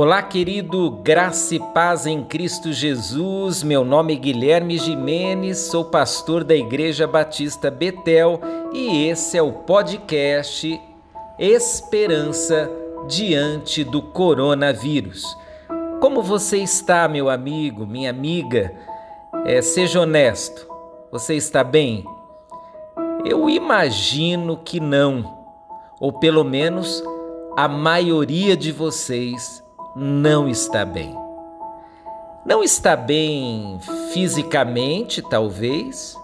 Olá, querido, graça e paz em Cristo Jesus. Meu nome é Guilherme Jimenez, sou pastor da Igreja Batista Betel e esse é o podcast Esperança diante do coronavírus. Como você está, meu amigo, minha amiga? É, seja honesto, você está bem? Eu imagino que não, ou pelo menos a maioria de vocês não está bem. Não está bem fisicamente, talvez,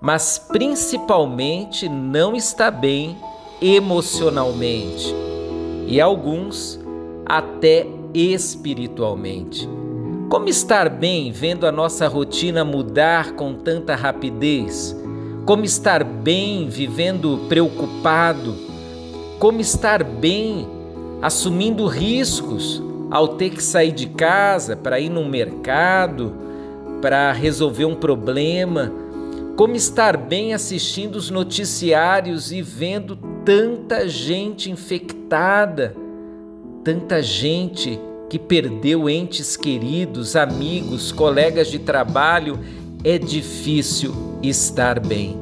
mas principalmente não está bem emocionalmente e alguns até espiritualmente. Como estar bem vendo a nossa rotina mudar com tanta rapidez? Como estar bem vivendo preocupado? Como estar bem assumindo riscos ao ter que sair de casa para ir no mercado, para resolver um problema, como estar bem assistindo os noticiários e vendo tanta gente infectada, tanta gente que perdeu entes queridos, amigos, colegas de trabalho, é difícil estar bem.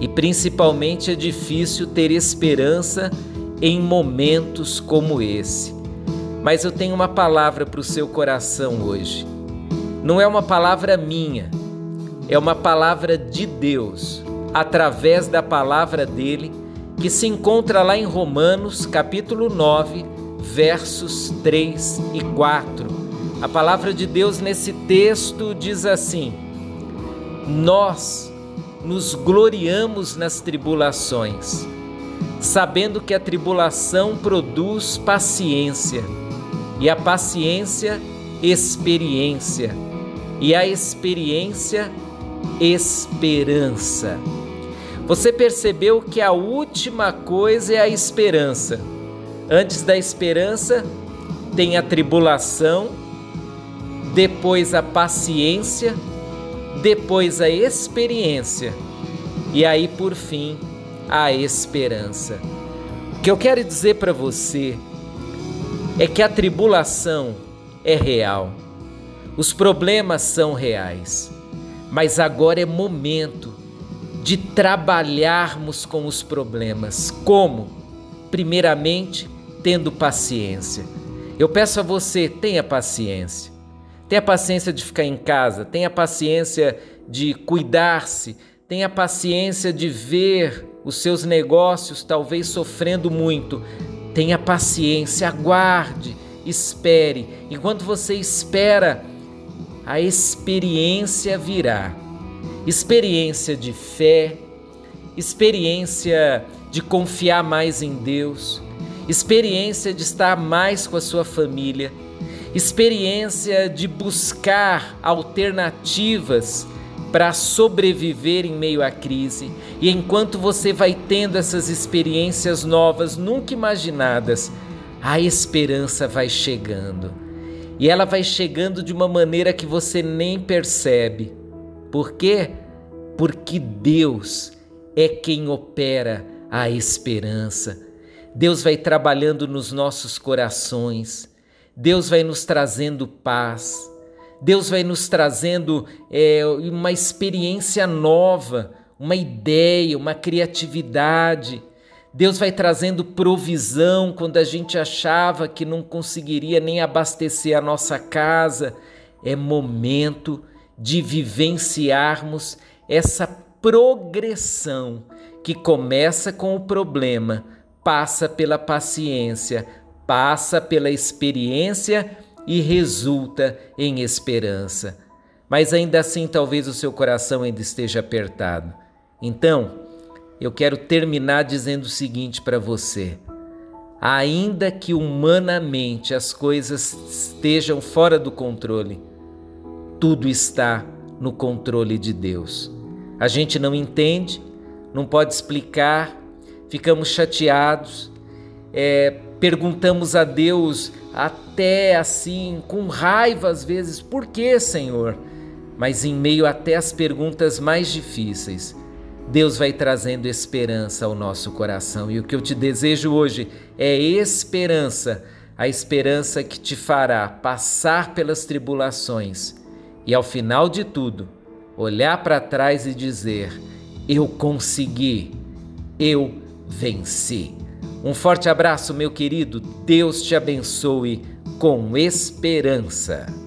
E principalmente é difícil ter esperança em momentos como esse. Mas eu tenho uma palavra para o seu coração hoje. Não é uma palavra minha, é uma palavra de Deus, através da palavra dele, que se encontra lá em Romanos, capítulo 9, versos 3 e 4. A palavra de Deus nesse texto diz assim: Nós nos gloriamos nas tribulações sabendo que a tribulação produz paciência, e a paciência, experiência, e a experiência, esperança. Você percebeu que a última coisa é a esperança. Antes da esperança, tem a tribulação, depois a paciência, depois a experiência, e aí por fim, a esperança. O que eu quero dizer para você é que a tribulação é real, os problemas são reais, mas agora é momento de trabalharmos com os problemas. Como? Primeiramente, tendo paciência. Eu peço a você, tenha paciência. Tenha paciência de ficar em casa, tenha paciência de cuidar-se, tenha paciência de ver os seus negócios talvez sofrendo muito. Tenha paciência, aguarde, espere. Enquanto você espera, a experiência virá. Experiência de fé, experiência de confiar mais em Deus, experiência de estar mais com a sua família, experiência de buscar alternativas para sobreviver em meio à crise. E enquanto você vai tendo essas experiências novas, nunca imaginadas, a esperança vai chegando. E ela vai chegando de uma maneira que você nem percebe. Por quê? Porque Deus é quem opera a esperança. Deus vai trabalhando nos nossos corações. Deus vai nos trazendo paz. Deus vai nos trazendo é, uma experiência nova, uma ideia, uma criatividade. Deus vai trazendo provisão quando a gente achava que não conseguiria nem abastecer a nossa casa. É momento de vivenciarmos essa progressão que começa com o problema, passa pela paciência, passa pela experiência e resulta em esperança. Mas ainda assim, talvez o seu coração ainda esteja apertado. Então, eu quero terminar dizendo o seguinte para você: ainda que humanamente as coisas estejam fora do controle, tudo está no controle de Deus. A gente não entende, não pode explicar, ficamos chateados, é, Perguntamos a Deus até assim, com raiva às vezes, por que, Senhor? Mas em meio até às perguntas mais difíceis, Deus vai trazendo esperança ao nosso coração. E o que eu te desejo hoje é esperança, a esperança que te fará passar pelas tribulações e ao final de tudo, olhar para trás e dizer: Eu consegui, eu venci. Um forte abraço, meu querido. Deus te abençoe com esperança.